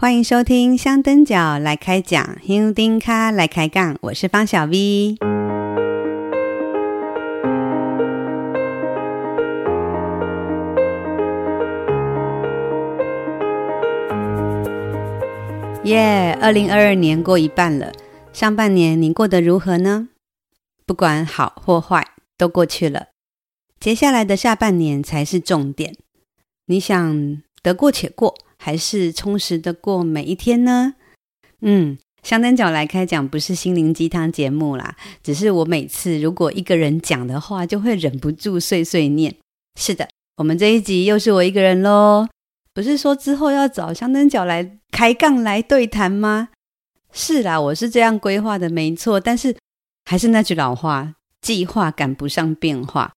欢迎收听香灯脚来开讲，香丁卡来开杠，我是方小 V。耶，二零二二年过一半了，上半年你过得如何呢？不管好或坏，都过去了，接下来的下半年才是重点。你想得过且过，还是充实的过每一天呢？嗯，香灯脚来开讲不是心灵鸡汤节目啦，只是我每次如果一个人讲的话，就会忍不住碎碎念。是的，我们这一集又是我一个人喽。不是说之后要找香灯脚来开杠来对谈吗？是啦，我是这样规划的，没错。但是还是那句老话，计划赶不上变化。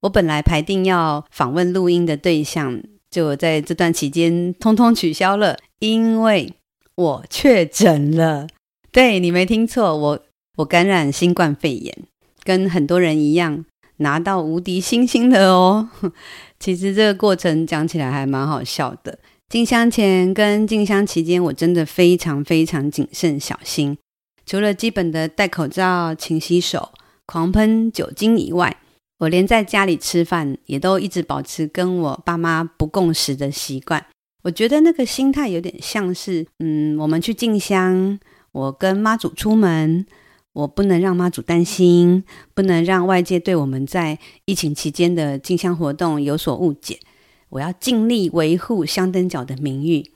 我本来排定要访问录音的对象。就在这段期间，通通取消了，因为我确诊了。对，你没听错，我我感染新冠肺炎，跟很多人一样拿到无敌星星的哦。其实这个过程讲起来还蛮好笑的。进香前跟进香期间，我真的非常非常谨慎小心，除了基本的戴口罩、勤洗手、狂喷酒精以外。我连在家里吃饭也都一直保持跟我爸妈不共食的习惯。我觉得那个心态有点像是，嗯，我们去进香，我跟妈祖出门，我不能让妈祖担心，不能让外界对我们在疫情期间的进香活动有所误解。我要尽力维护香灯脚的名誉，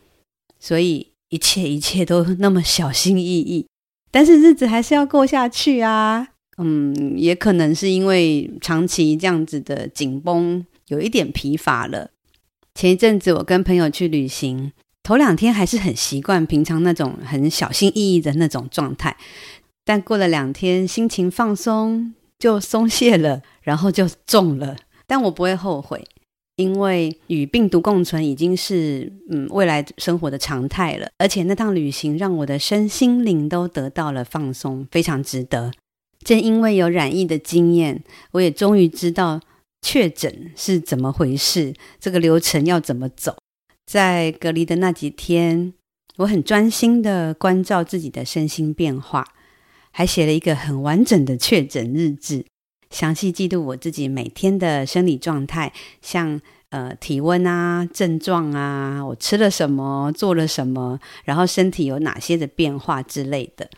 所以一切一切都那么小心翼翼，但是日子还是要过下去啊。嗯，也可能是因为长期这样子的紧绷，有一点疲乏了。前一阵子我跟朋友去旅行，头两天还是很习惯平常那种很小心翼翼的那种状态，但过了两天，心情放松就松懈了，然后就中了。但我不会后悔，因为与病毒共存已经是嗯未来生活的常态了。而且那趟旅行让我的身心灵都得到了放松，非常值得。正因为有染疫的经验，我也终于知道确诊是怎么回事，这个流程要怎么走。在隔离的那几天，我很专心的关照自己的身心变化，还写了一个很完整的确诊日志，详细记录我自己每天的生理状态，像呃体温啊、症状啊，我吃了什么、做了什么，然后身体有哪些的变化之类的。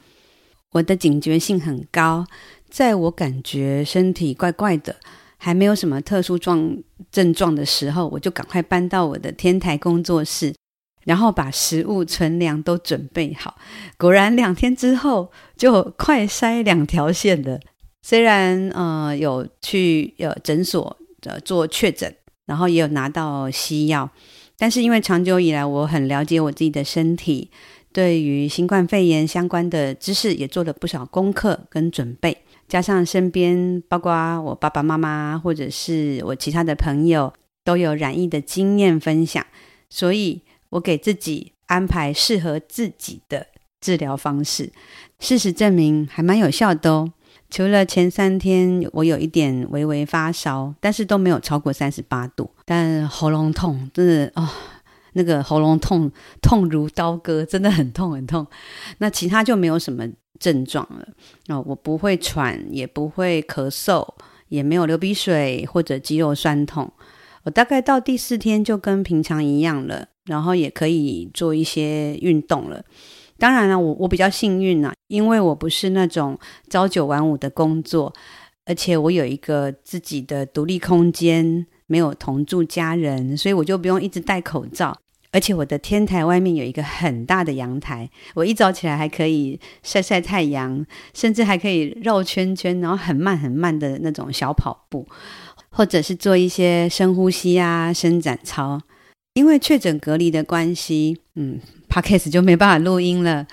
我的警觉性很高，在我感觉身体怪怪的，还没有什么特殊状症状的时候，我就赶快搬到我的天台工作室，然后把食物存粮都准备好。果然两天之后就快筛两条线了。虽然呃有去呃诊所呃做确诊，然后也有拿到西药，但是因为长久以来我很了解我自己的身体。对于新冠肺炎相关的知识也做了不少功课跟准备，加上身边包括我爸爸妈妈或者是我其他的朋友都有染疫的经验分享，所以我给自己安排适合自己的治疗方式。事实证明还蛮有效的哦。除了前三天我有一点微微发烧，但是都没有超过三十八度，但喉咙痛真的。哦那个喉咙痛，痛如刀割，真的很痛很痛。那其他就没有什么症状了。哦，我不会喘，也不会咳嗽，也没有流鼻水或者肌肉酸痛。我大概到第四天就跟平常一样了，然后也可以做一些运动了。当然了，我我比较幸运啊，因为我不是那种朝九晚五的工作，而且我有一个自己的独立空间，没有同住家人，所以我就不用一直戴口罩。而且我的天台外面有一个很大的阳台，我一早起来还可以晒晒太阳，甚至还可以绕圈圈，然后很慢很慢的那种小跑步，或者是做一些深呼吸啊、伸展操。因为确诊隔离的关系，嗯，Podcast 就没办法录音了，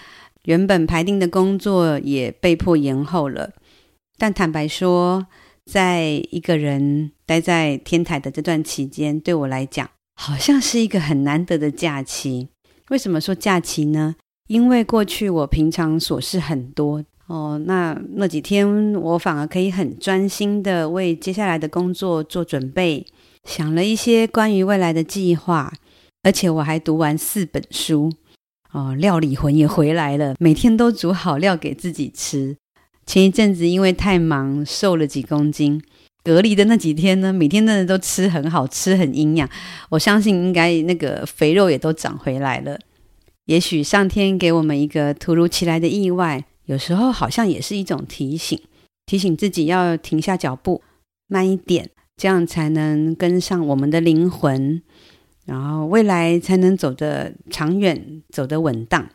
原本排定的工作也被迫延后了。但坦白说，在一个人待在天台的这段期间，对我来讲，好像是一个很难得的假期。为什么说假期呢？因为过去我平常琐事很多哦，那那几天我反而可以很专心的为接下来的工作做准备，想了一些关于未来的计划，而且我还读完四本书哦，料理魂也回来了，每天都煮好料给自己吃。前一阵子因为太忙，瘦了几公斤。隔离的那几天呢，每天真的都吃很好，吃很营养。我相信应该那个肥肉也都长回来了。也许上天给我们一个突如其来的意外，有时候好像也是一种提醒，提醒自己要停下脚步，慢一点，这样才能跟上我们的灵魂，然后未来才能走得长远，走得稳当。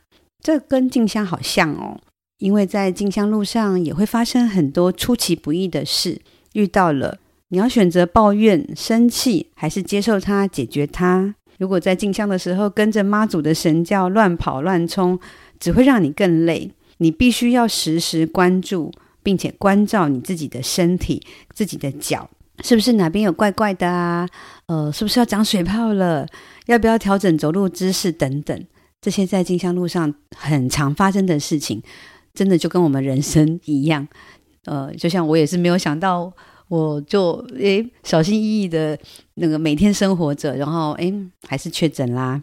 这跟静香好像哦，因为在静香路上也会发生很多出其不意的事。遇到了，你要选择抱怨、生气，还是接受它、解决它？如果在进香的时候跟着妈祖的神教乱跑乱冲，只会让你更累。你必须要时时关注，并且关照你自己的身体、自己的脚，是不是哪边有怪怪的啊？呃，是不是要长水泡了？要不要调整走路姿势等等？这些在进香路上很常发生的事情，真的就跟我们人生一样。呃，就像我也是没有想到，我就诶小心翼翼的那个每天生活着，然后诶还是确诊啦，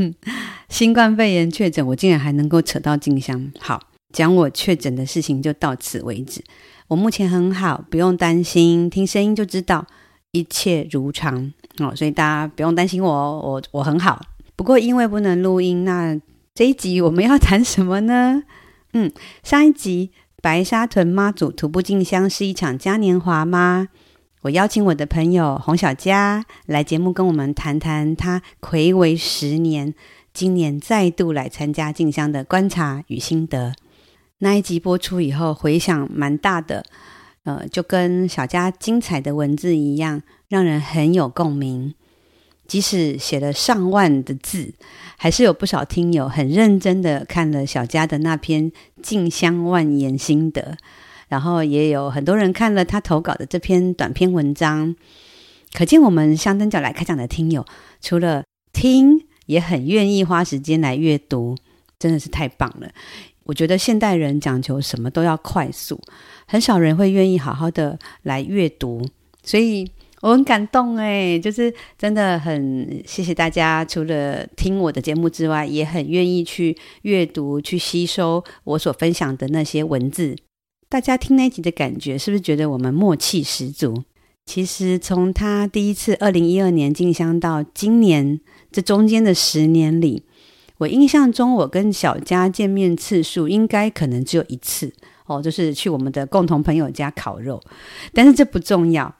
新冠肺炎确诊，我竟然还能够扯到静香。好，讲我确诊的事情就到此为止。我目前很好，不用担心，听声音就知道一切如常哦，所以大家不用担心我，我我很好。不过因为不能录音，那这一集我们要谈什么呢？嗯，上一集。白沙屯妈祖徒步进香是一场嘉年华吗？我邀请我的朋友洪小佳来节目跟我们谈谈他睽违十年，今年再度来参加进香的观察与心得。那一集播出以后回响蛮大的，呃，就跟小佳精彩的文字一样，让人很有共鸣。即使写了上万的字，还是有不少听友很认真的看了小佳的那篇进香万言心得，然后也有很多人看了他投稿的这篇短篇文章。可见我们香灯角来开讲的听友，除了听，也很愿意花时间来阅读，真的是太棒了。我觉得现代人讲求什么都要快速，很少人会愿意好好的来阅读，所以。我很感动诶，就是真的很谢谢大家，除了听我的节目之外，也很愿意去阅读、去吸收我所分享的那些文字。大家听那集的感觉，是不是觉得我们默契十足？其实从他第一次二零一二年进香到今年这中间的十年里，我印象中我跟小佳见面次数应该可能只有一次哦，就是去我们的共同朋友家烤肉。但是这不重要。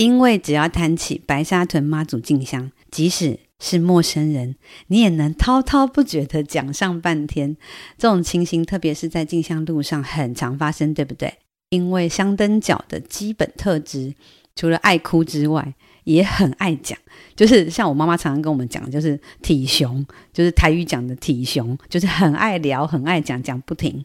因为只要谈起白沙屯妈祖进香，即使是陌生人，你也能滔滔不绝地讲上半天。这种情形，特别是在进香路上很常发生，对不对？因为香灯脚的基本特质，除了爱哭之外，也很爱讲。就是像我妈妈常常跟我们讲，就是体熊，就是台语讲的体熊，就是很爱聊，很爱讲，讲不停。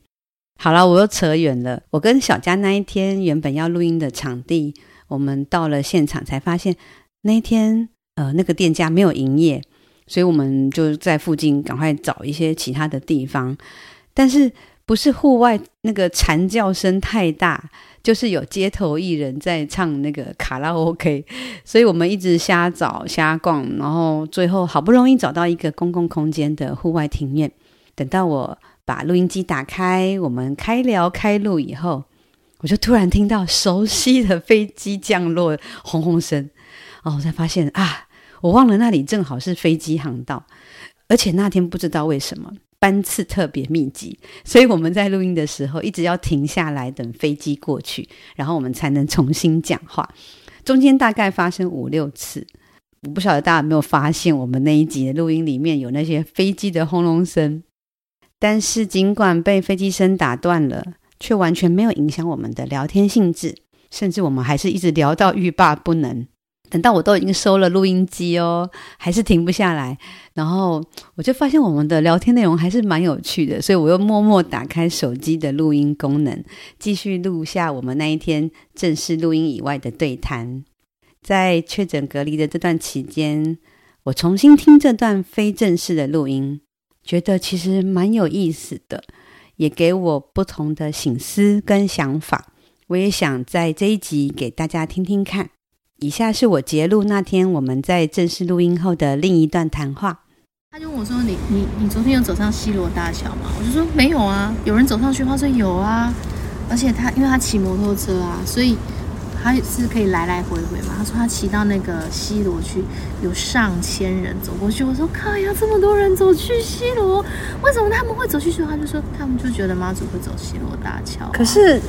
好了，我又扯远了。我跟小佳那一天原本要录音的场地。我们到了现场才发现，那一天呃那个店家没有营业，所以我们就在附近赶快找一些其他的地方。但是不是户外那个蝉叫声太大，就是有街头艺人在唱那个卡拉 OK，所以我们一直瞎找瞎逛，然后最后好不容易找到一个公共空间的户外庭院。等到我把录音机打开，我们开聊开录以后。我就突然听到熟悉的飞机降落轰轰声，哦，我才发现啊，我忘了那里正好是飞机航道，而且那天不知道为什么班次特别密集，所以我们在录音的时候一直要停下来等飞机过去，然后我们才能重新讲话。中间大概发生五六次，我不晓得大家有没有发现，我们那一集的录音里面有那些飞机的轰隆声，但是尽管被飞机声打断了。却完全没有影响我们的聊天兴致，甚至我们还是一直聊到欲罢不能。等到我都已经收了录音机哦，还是停不下来。然后我就发现我们的聊天内容还是蛮有趣的，所以我又默默打开手机的录音功能，继续录下我们那一天正式录音以外的对谈。在确诊隔离的这段期间，我重新听这段非正式的录音，觉得其实蛮有意思的。也给我不同的醒思跟想法，我也想在这一集给大家听听看。以下是我截录那天我们在正式录音后的另一段谈话。他就问我说：“你你你昨天有走上西罗大桥吗？”我就说：“没有啊。”有人走上去，他说：“有啊。”而且他因为他骑摩托车啊，所以他是可以来来回回嘛。他说他骑到那个西罗去，有上千人走过去。我说：“靠呀，这么多人走去西罗，为什么他们会走去西罗？”他就说：“他们就觉得妈祖会走西罗大桥。”可是，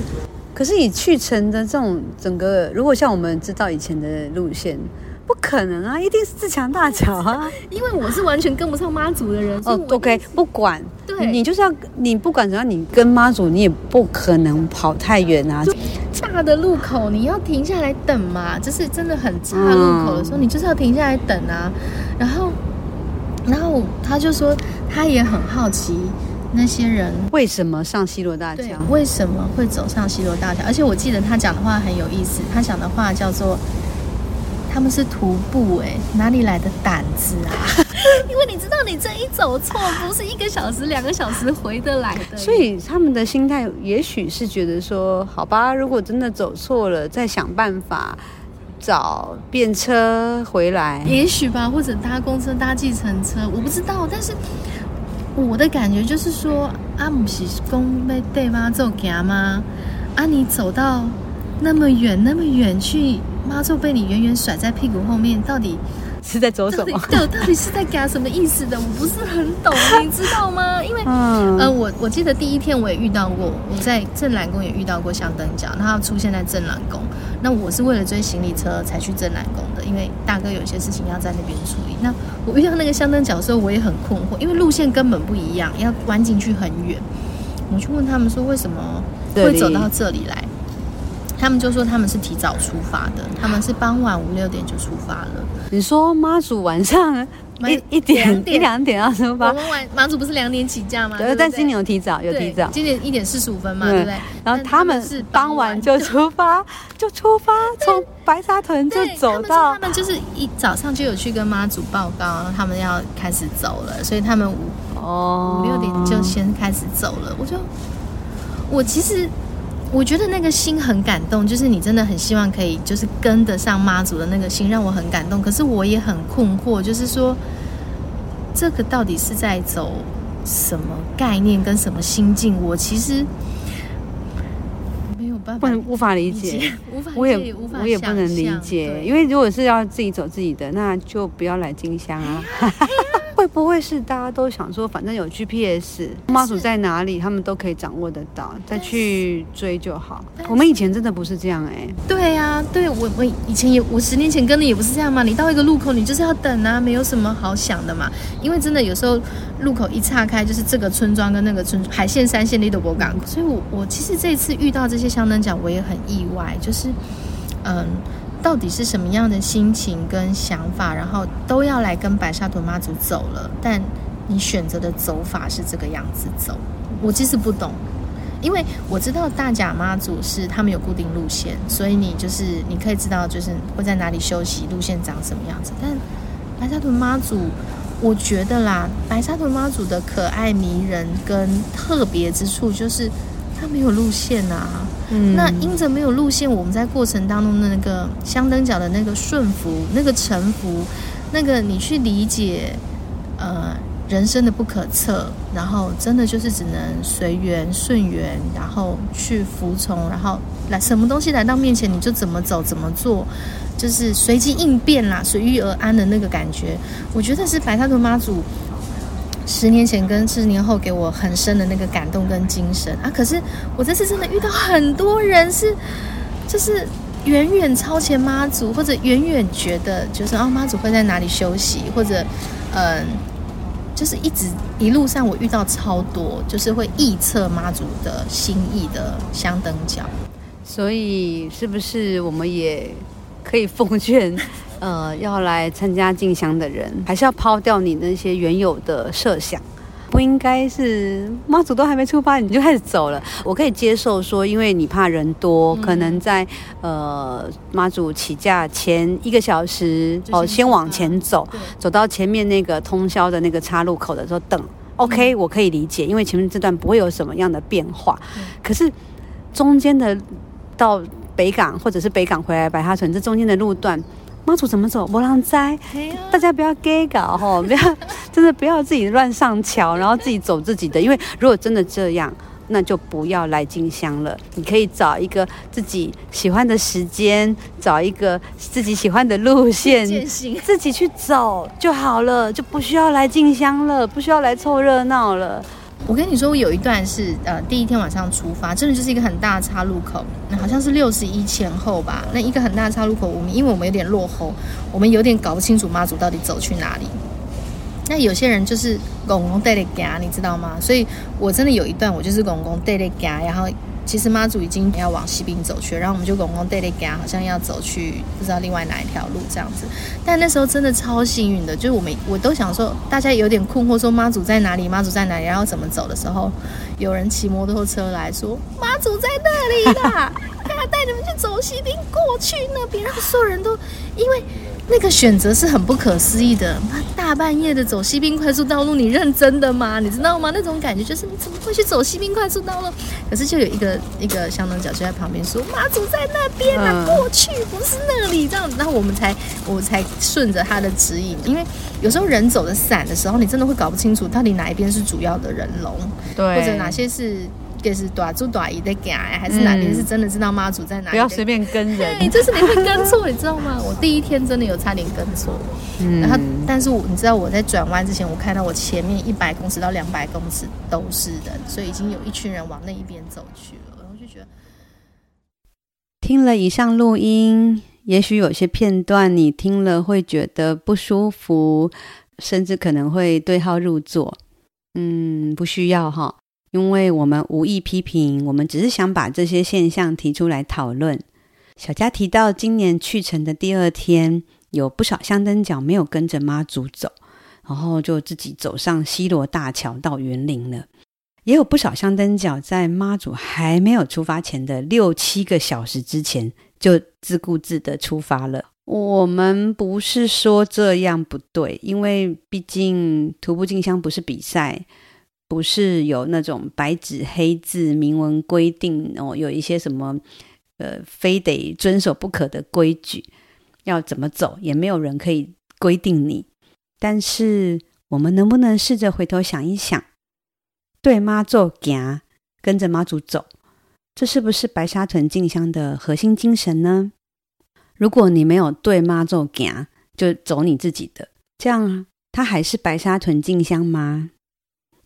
可是以去程的这种整个，如果像我们知道以前的路线。不可能啊！一定是自强大桥啊！因为我是完全跟不上妈祖的人。哦，OK，不管，对，你就是要你不管怎样，你跟妈祖，你也不可能跑太远啊。大的路口你要停下来等嘛，就是真的很岔路口的时候，嗯、你就是要停下来等啊。然后，然后他就说，他也很好奇那些人为什么上西罗大桥，为什么会走上西罗大桥？而且我记得他讲的话很有意思，他讲的话叫做。他们是徒步哎，哪里来的胆子啊？因为你知道，你这一走错，不是一个小时、两个小时回得来的。所以他们的心态也许是觉得说，好吧，如果真的走错了，再想办法找便车回来。也许吧，或者搭公车、搭计程车，我不知道。但是我的感觉就是说，阿姆西公被对吗？走行吗？啊，你走到那么远、那么远去。妈就被你远远甩在屁股后面，到底是在走什么？对，到底是在干什么意思的？我不是很懂，你知道吗？因为，嗯、呃，我我记得第一天我也遇到过，我在正南宫也遇到过香灯脚，他出现在正南宫。那我是为了追行李车才去正南宫的，因为大哥有些事情要在那边处理。那我遇到那个香灯脚的时候，我也很困惑，因为路线根本不一样，要弯进去很远。我去问他们说，为什么会走到这里来？他们就说他们是提早出发的，他们是傍晚五六点就出发了。你说妈祖晚上一一点一两点要出发？我们晚妈祖不是两点起驾吗？对，但今年有提早，有提早。今年一点四十五分嘛，对不对？然后他们是傍晚就出发，就出发，从白沙屯就走到。他们就是一早上就有去跟妈祖报告，他们要开始走了，所以他们五哦五六点就先开始走了。我就我其实。我觉得那个心很感动，就是你真的很希望可以，就是跟得上妈祖的那个心，让我很感动。可是我也很困惑，就是说，这个到底是在走什么概念跟什么心境？我其实没有办法，无法理解，无法，我也无法，我也不能理解。因为如果是要自己走自己的，那就不要来金香啊。会不会是大家都想说，反正有 GPS，妈祖在哪里，他们都可以掌握得到，再去追就好。我们以前真的不是这样哎、欸。对呀、啊，对我我以前也，我十年前跟的也不是这样嘛。你到一个路口，你就是要等啊，没有什么好想的嘛。因为真的有时候路口一岔开，就是这个村庄跟那个村海线、山线、里斗博港。所以我我其实这一次遇到这些相灯奖，我也很意外，就是嗯。到底是什么样的心情跟想法，然后都要来跟白沙屯妈祖走了，但你选择的走法是这个样子走，我其实不懂，因为我知道大甲妈祖是他们有固定路线，所以你就是你可以知道就是会在哪里休息，路线长什么样子。但白沙屯妈祖，我觉得啦，白沙屯妈祖的可爱迷人跟特别之处就是它没有路线啊。那因着没有路线，我们在过程当中的那个相灯角的那个顺服、那个臣服、那个你去理解，呃，人生的不可测，然后真的就是只能随缘顺缘，然后去服从，然后来什么东西来到面前你就怎么走怎么做，就是随机应变啦，随遇而安的那个感觉，我觉得是白沙屯妈祖。十年前跟十年后给我很深的那个感动跟精神啊！可是我这次真的遇到很多人是，就是远远超前妈祖，或者远远觉得就是哦妈祖会在哪里休息，或者嗯，就是一直一路上我遇到超多，就是会臆测妈祖的心意的香灯脚。所以是不是我们也可以奉劝？呃，要来参加进香的人，还是要抛掉你那些原有的设想，不应该是妈祖都还没出发你就开始走了。我可以接受说，因为你怕人多，嗯、可能在呃妈祖起驾前一个小时哦，先往前走，走到前面那个通宵的那个岔路口的时候等。OK，我可以理解，因为前面这段不会有什么样的变化。可是中间的到北港或者是北港回来白沙屯这中间的路段。妈祖怎么走？没人知，啊、大家不要 gay 搞吼，不要真的不要自己乱上桥，然后自己走自己的。因为如果真的这样，那就不要来进香了。你可以找一个自己喜欢的时间，找一个自己喜欢的路线，自己去走就好了，就不需要来进香了，不需要来凑热闹了。我跟你说，我有一段是呃，第一天晚上出发，真的就是一个很大的岔路口，那好像是六十一前后吧。那一个很大的岔路口，我们因为我们有点落后，我们有点搞不清楚妈祖到底走去哪里。那有些人就是公公带的家，你知道吗？所以我真的有一段，我就是公公带的家，然后。其实妈祖已经要往西滨走去，然后我们就公公带带家，好像要走去不知道另外哪一条路这样子。但那时候真的超幸运的，就是我们我都想说，大家有点困惑，说妈祖在哪里？妈祖在哪里？然后怎么走的时候，有人骑摩托车来说妈祖在那里啦，他带你们去走西滨过去那边，然后所有人都因为。那个选择是很不可思议的，大半夜的走西滨快速道路，你认真的吗？你知道吗？那种感觉就是你怎么会去走西滨快速道路？可是就有一个一个香灯脚就在旁边说：“妈祖在那边啊，过去不是那里。”这样子，然后我们才我才顺着他的指引，因为有时候人走的散的时候，你真的会搞不清楚到底哪一边是主要的人龙，对，或者哪些是。是短住短姨的家，还是哪边是真的知道妈祖在哪里？不要随便跟人，对，就是你会跟错，你知道吗？我第一天真的有差点跟错，嗯，然后但是我你知道我在转弯之前，我看到我前面一百公尺到两百公尺都是人，所以已经有一群人往那一边走去了，然后就觉得听了以上录音，也许有些片段你听了会觉得不舒服，甚至可能会对号入座，嗯，不需要哈。因为我们无意批评，我们只是想把这些现象提出来讨论。小佳提到，今年去程的第二天，有不少香灯脚没有跟着妈祖走，然后就自己走上西罗大桥到园林了。也有不少香灯脚在妈祖还没有出发前的六七个小时之前，就自顾自的出发了。我们不是说这样不对，因为毕竟徒步进香不是比赛。不是有那种白纸黑字明文规定哦，有一些什么呃，非得遵守不可的规矩，要怎么走也没有人可以规定你。但是我们能不能试着回头想一想，对妈做行，跟着妈祖走，这是不是白沙屯进香的核心精神呢？如果你没有对妈做行，就走你自己的，这样它还是白沙屯进香吗？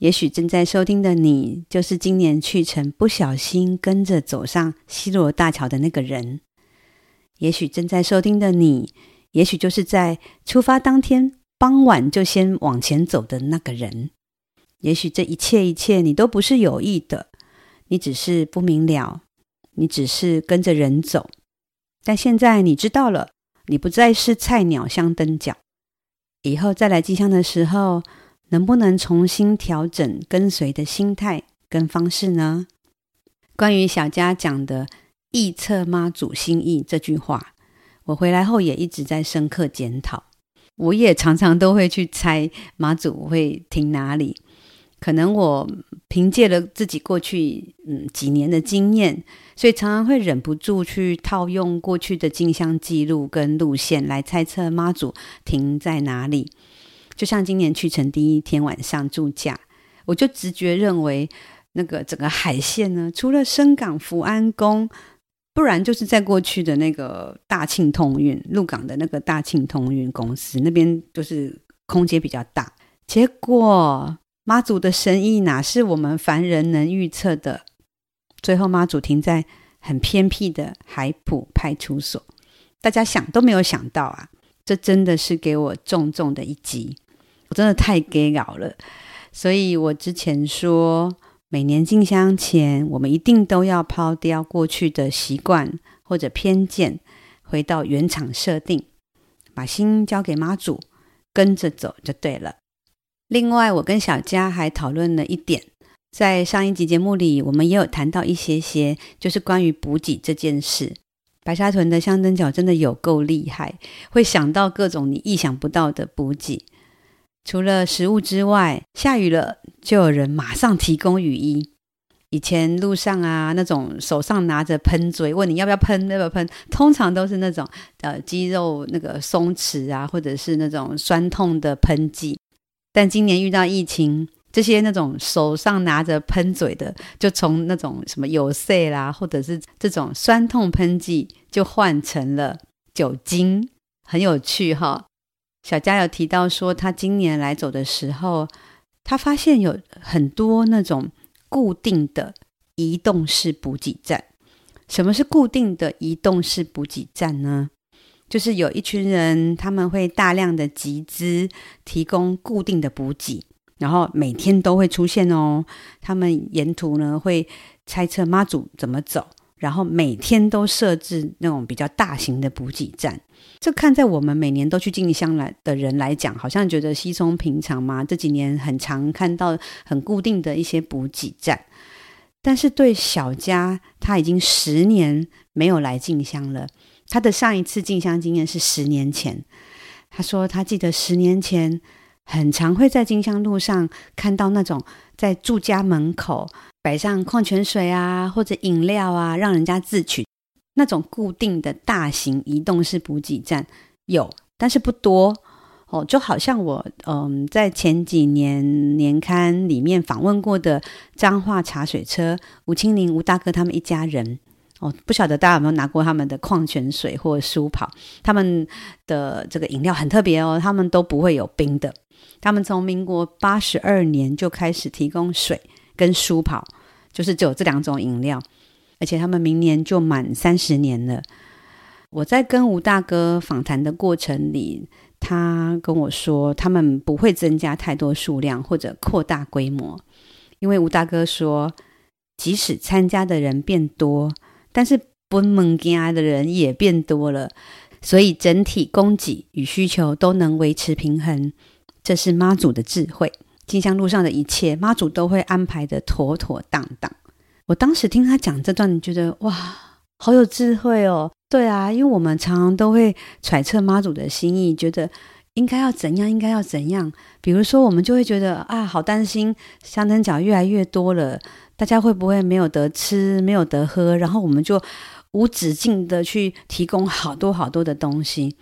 也许正在收听的你，就是今年去程不小心跟着走上西罗大桥的那个人。也许正在收听的你，也许就是在出发当天傍晚就先往前走的那个人。也许这一切一切，你都不是有意的，你只是不明了，你只是跟着人走。但现在你知道了，你不再是菜鸟相登脚，以后再来进香的时候。能不能重新调整跟随的心态跟方式呢？关于小佳讲的“臆测妈祖心意”这句话，我回来后也一直在深刻检讨。我也常常都会去猜妈祖会停哪里。可能我凭借了自己过去嗯几年的经验，所以常常会忍不住去套用过去的进香记录跟路线来猜测妈祖停在哪里。就像今年去成第一天晚上住驾，我就直觉认为，那个整个海线呢，除了深港福安宫，不然就是在过去的那个大庆通运鹿港的那个大庆通运公司那边，就是空间比较大。结果妈祖的神意哪是我们凡人能预测的？最后妈祖停在很偏僻的海埔派出所，大家想都没有想到啊！这真的是给我重重的一击。我真的太 gay 搞了，所以我之前说，每年进香前，我们一定都要抛掉过去的习惯或者偏见，回到原厂设定，把心交给妈祖，跟着走就对了。另外，我跟小佳还讨论了一点，在上一集节目里，我们也有谈到一些些，就是关于补给这件事。白沙屯的香灯脚真的有够厉害，会想到各种你意想不到的补给。除了食物之外，下雨了就有人马上提供雨衣。以前路上啊，那种手上拿着喷嘴，问你要不要喷，要不要喷，通常都是那种呃肌肉那个松弛啊，或者是那种酸痛的喷剂。但今年遇到疫情，这些那种手上拿着喷嘴的，就从那种什么有色啦，或者是这种酸痛喷剂，就换成了酒精，很有趣哈。小佳有提到说，他今年来走的时候，他发现有很多那种。固定的移动式补给站，什么是固定的移动式补给站呢？就是有一群人，他们会大量的集资，提供固定的补给，然后每天都会出现哦。他们沿途呢会猜测妈祖怎么走，然后每天都设置那种比较大型的补给站。这看在我们每年都去进香来的人来讲，好像觉得稀松平常嘛。这几年很常看到很固定的一些补给站，但是对小佳，他已经十年没有来进香了。他的上一次进香经验是十年前。他说他记得十年前很常会在进香路上看到那种在住家门口摆上矿泉水啊或者饮料啊，让人家自取。那种固定的大型移动式补给站有，但是不多哦。就好像我嗯，在前几年年刊里面访问过的彰化茶水车吴清林吴大哥他们一家人哦，不晓得大家有没有拿过他们的矿泉水或舒跑？他们的这个饮料很特别哦，他们都不会有冰的。他们从民国八十二年就开始提供水跟舒跑，就是只有这两种饮料。而且他们明年就满三十年了。我在跟吴大哥访谈的过程里，他跟我说，他们不会增加太多数量或者扩大规模，因为吴大哥说，即使参加的人变多，但是不门家的人也变多了，所以整体供给与需求都能维持平衡。这是妈祖的智慧，金香路上的一切，妈祖都会安排得妥妥当当。我当时听他讲这段，觉得哇，好有智慧哦。对啊，因为我们常常都会揣测妈祖的心意，觉得应该要怎样，应该要怎样。比如说，我们就会觉得啊，好担心香灯脚越来越多了，大家会不会没有得吃，没有得喝？然后我们就无止境的去提供好多好多的东西。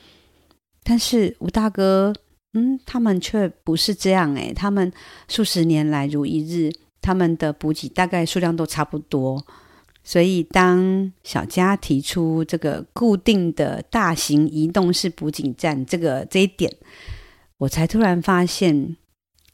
但是吴大哥，嗯，他们却不是这样诶，他们数十年来如一日。他们的补给大概数量都差不多，所以当小佳提出这个固定的大型移动式补给站，这个这一点，我才突然发现，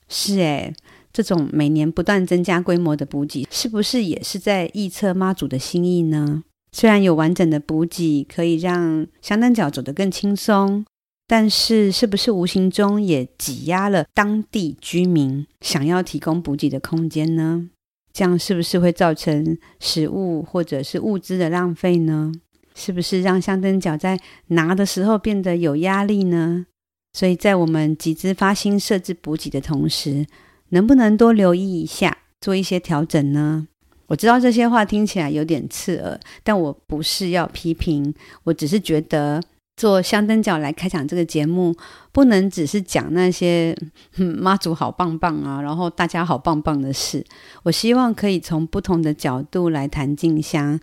是诶，这种每年不断增加规模的补给，是不是也是在预测妈祖的心意呢？虽然有完整的补给，可以让香灯脚走得更轻松。但是，是不是无形中也挤压了当地居民想要提供补给的空间呢？这样是不是会造成食物或者是物资的浪费呢？是不是让香灯脚在拿的时候变得有压力呢？所以在我们集资发心设置补给的同时，能不能多留意一下，做一些调整呢？我知道这些话听起来有点刺耳，但我不是要批评，我只是觉得。做香灯角来开场这个节目，不能只是讲那些 妈祖好棒棒啊，然后大家好棒棒的事。我希望可以从不同的角度来谈进香，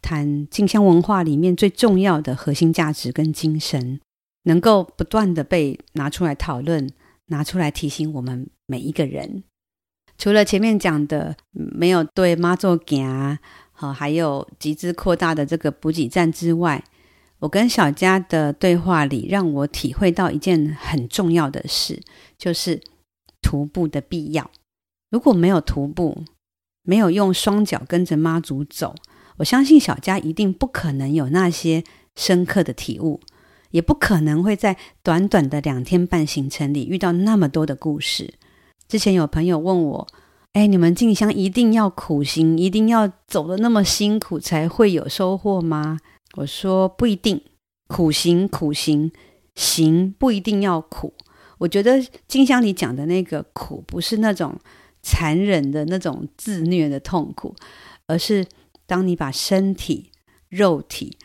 谈进香文化里面最重要的核心价值跟精神，能够不断的被拿出来讨论，拿出来提醒我们每一个人。除了前面讲的没有对妈祖行，好，还有集资扩大的这个补给站之外。我跟小佳的对话里，让我体会到一件很重要的事，就是徒步的必要。如果没有徒步，没有用双脚跟着妈祖走，我相信小佳一定不可能有那些深刻的体悟，也不可能会在短短的两天半行程里遇到那么多的故事。之前有朋友问我：“哎，你们进香一定要苦行，一定要走得那么辛苦才会有收获吗？”我说不一定，苦行苦行行不一定要苦。我觉得金香里讲的那个苦，不是那种残忍的那种自虐的痛苦，而是当你把身体肉体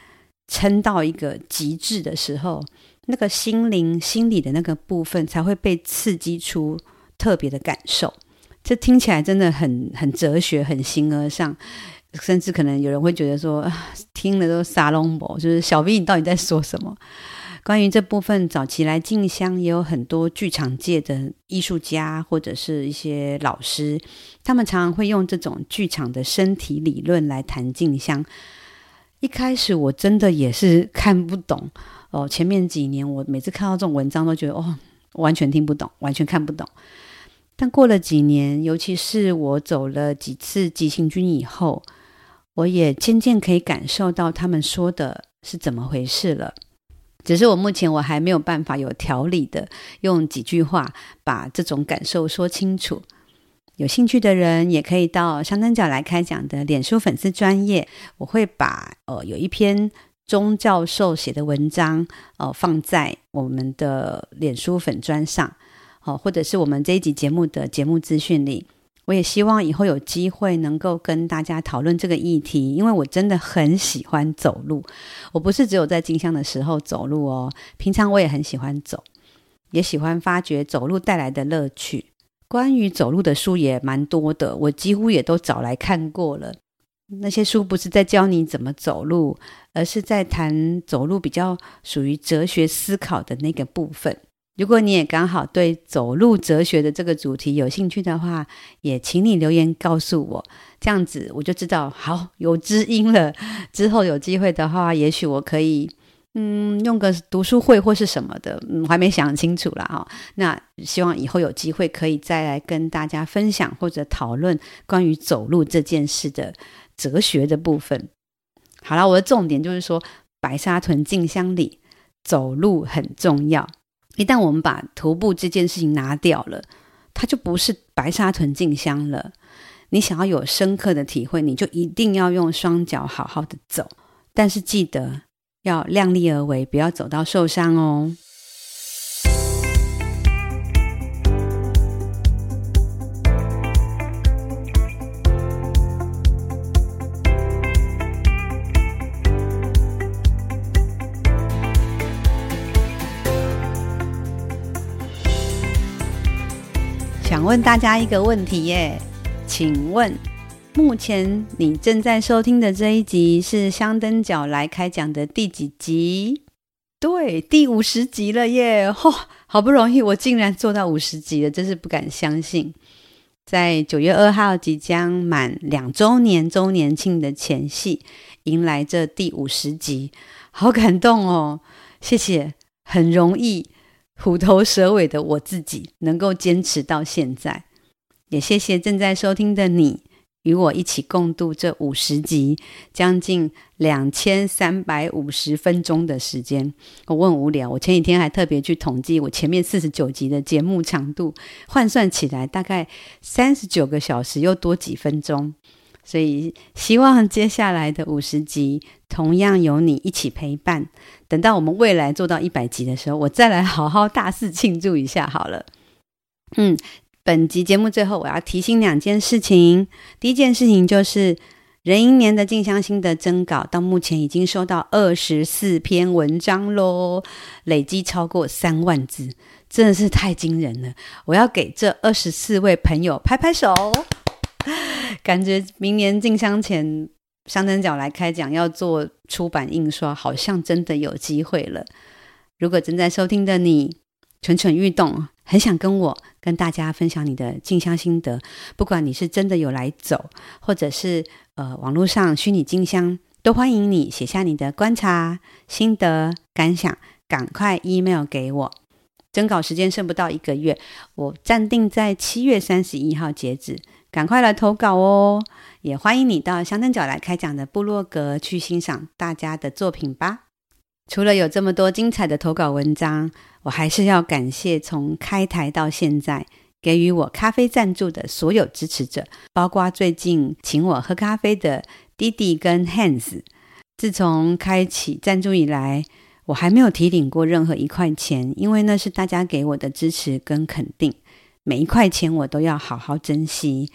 撑到一个极致的时候，那个心灵心理的那个部分才会被刺激出特别的感受。这听起来真的很很哲学，很形而上，甚至可能有人会觉得说，听了都沙龙博，就是小 V 你到底在说什么？关于这部分，早期来进香也有很多剧场界的艺术家或者是一些老师，他们常常会用这种剧场的身体理论来谈进香。一开始我真的也是看不懂哦，前面几年我每次看到这种文章都觉得哦，完全听不懂，完全看不懂。但过了几年，尤其是我走了几次急行军以后，我也渐渐可以感受到他们说的是怎么回事了。只是我目前我还没有办法有条理的用几句话把这种感受说清楚。有兴趣的人也可以到香灯角来开讲的脸书粉丝专页，我会把呃有一篇钟教授写的文章呃放在我们的脸书粉专上，哦、或者是我们这一集节目的节目资讯里。我也希望以后有机会能够跟大家讨论这个议题，因为我真的很喜欢走路。我不是只有在进香的时候走路哦，平常我也很喜欢走，也喜欢发掘走路带来的乐趣。关于走路的书也蛮多的，我几乎也都找来看过了。那些书不是在教你怎么走路，而是在谈走路比较属于哲学思考的那个部分。如果你也刚好对走路哲学的这个主题有兴趣的话，也请你留言告诉我，这样子我就知道好有知音了。之后有机会的话，也许我可以嗯用个读书会或是什么的，嗯，还没想清楚啦哈。那希望以后有机会可以再来跟大家分享或者讨论关于走路这件事的哲学的部分。好了，我的重点就是说，白沙屯进香里走路很重要。一旦我们把徒步这件事情拿掉了，它就不是白沙屯静香了。你想要有深刻的体会，你就一定要用双脚好好的走，但是记得要量力而为，不要走到受伤哦。问大家一个问题耶，请问目前你正在收听的这一集是香灯脚来开讲的第几集？对，第五十集了耶！嚯、好不容易我竟然做到五十集了，真是不敢相信。在九月二号即将满两周年周年庆的前夕，迎来这第五十集，好感动哦！谢谢，很容易。虎头蛇尾的我自己能够坚持到现在，也谢谢正在收听的你，与我一起共度这五十集，将近两千三百五十分钟的时间。我问无聊，我前几天还特别去统计我前面四十九集的节目长度，换算起来大概三十九个小时又多几分钟。所以，希望接下来的五十集同样有你一起陪伴。等到我们未来做到一百集的时候，我再来好好大肆庆祝一下好了。嗯，本集节目最后我要提醒两件事情。第一件事情就是壬寅年的静香心的征稿，到目前已经收到二十四篇文章喽，累积超过三万字，真的是太惊人了。我要给这二十四位朋友拍拍手。感觉明年进香前，香灯脚来开讲要做出版印刷，好像真的有机会了。如果正在收听的你蠢蠢欲动，很想跟我跟大家分享你的进香心得，不管你是真的有来走，或者是呃网络上虚拟进香，都欢迎你写下你的观察、心得、感想，赶快 email 给我。征稿时间剩不到一个月，我暂定在七月三十一号截止。赶快来投稿哦！也欢迎你到香灯角来开讲的部落格去欣赏大家的作品吧。除了有这么多精彩的投稿文章，我还是要感谢从开台到现在给予我咖啡赞助的所有支持者，包括最近请我喝咖啡的弟弟跟 Hans。自从开启赞助以来，我还没有提领过任何一块钱，因为那是大家给我的支持跟肯定。每一块钱我都要好好珍惜，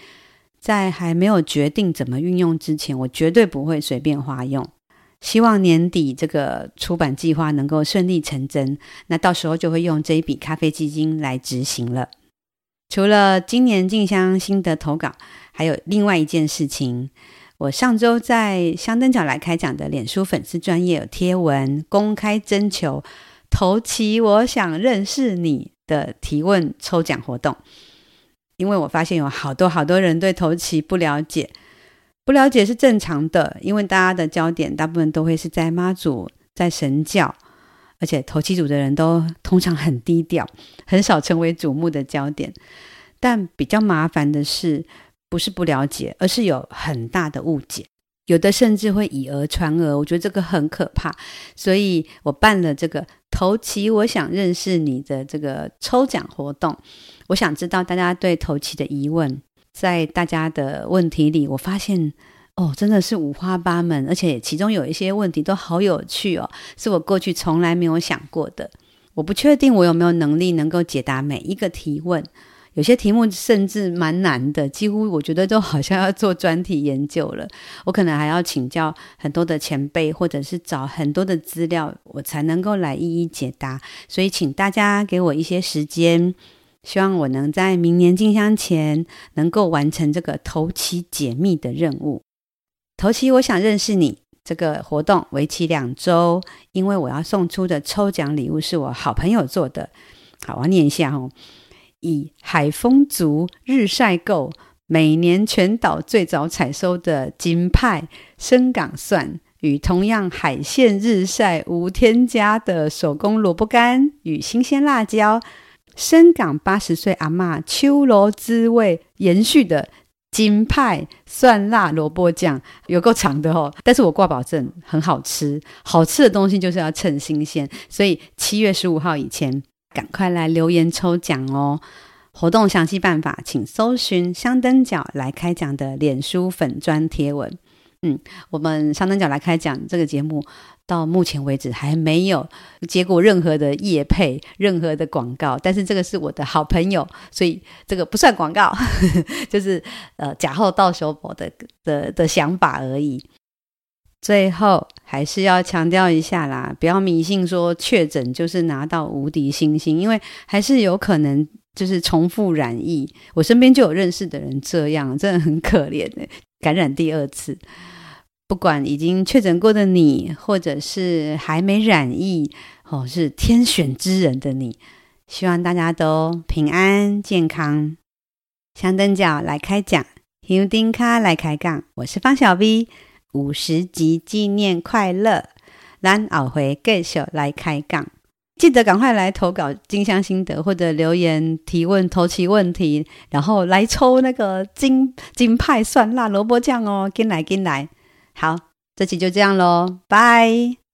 在还没有决定怎么运用之前，我绝对不会随便花用。希望年底这个出版计划能够顺利成真，那到时候就会用这一笔咖啡基金来执行了。除了今年静香心得投稿，还有另外一件事情。我上周在香灯角来开讲的脸书粉丝专业有贴文公开征求“头七我想认识你”的提问抽奖活动，因为我发现有好多好多人对头七不了解，不了解是正常的，因为大家的焦点大部分都会是在妈祖、在神教，而且头七组的人都通常很低调，很少成为瞩目的焦点。但比较麻烦的是，不是不了解，而是有很大的误解，有的甚至会以讹传讹，我觉得这个很可怕。所以我办了这个头七，我想认识你的这个抽奖活动。我想知道大家对头七的疑问，在大家的问题里，我发现哦，真的是五花八门，而且其中有一些问题都好有趣哦，是我过去从来没有想过的。我不确定我有没有能力能够解答每一个提问。有些题目甚至蛮难的，几乎我觉得都好像要做专题研究了。我可能还要请教很多的前辈，或者是找很多的资料，我才能够来一一解答。所以，请大家给我一些时间，希望我能在明年进香前能够完成这个头七解密的任务。头七，我想认识你这个活动为期两周，因为我要送出的抽奖礼物是我好朋友做的。好，我念一下哦。以海丰族日晒够每年全岛最早采收的金派深港蒜，与同样海线日晒无添加的手工萝卜干与新鲜辣椒，深港八十岁阿嬷秋罗滋味延续的金派蒜辣萝卜酱，有够长的哦！但是我挂保证很好吃，好吃的东西就是要趁新鲜，所以七月十五号以前。赶快来留言抽奖哦！活动详细办法，请搜寻香灯角来开讲的脸书粉砖贴文。嗯，我们香灯角来开讲这个节目到目前为止还没有接过任何的业配、任何的广告，但是这个是我的好朋友，所以这个不算广告，就是呃假后到手博的的的想法而已。最后还是要强调一下啦，不要迷信说确诊就是拿到无敌星星，因为还是有可能就是重复染疫。我身边就有认识的人这样，真的很可怜的，感染第二次。不管已经确诊过的你，或者是还没染疫，哦，是天选之人的你，希望大家都平安健康。香灯脚来开讲，香灯脚来开杠，我是方小 V。五十集纪念快乐，咱后回继续来开讲。记得赶快来投稿金香心得或者留言提问头七问题，然后来抽那个金金派蒜辣萝卜酱哦！进来进来，好，这期就这样喽，拜。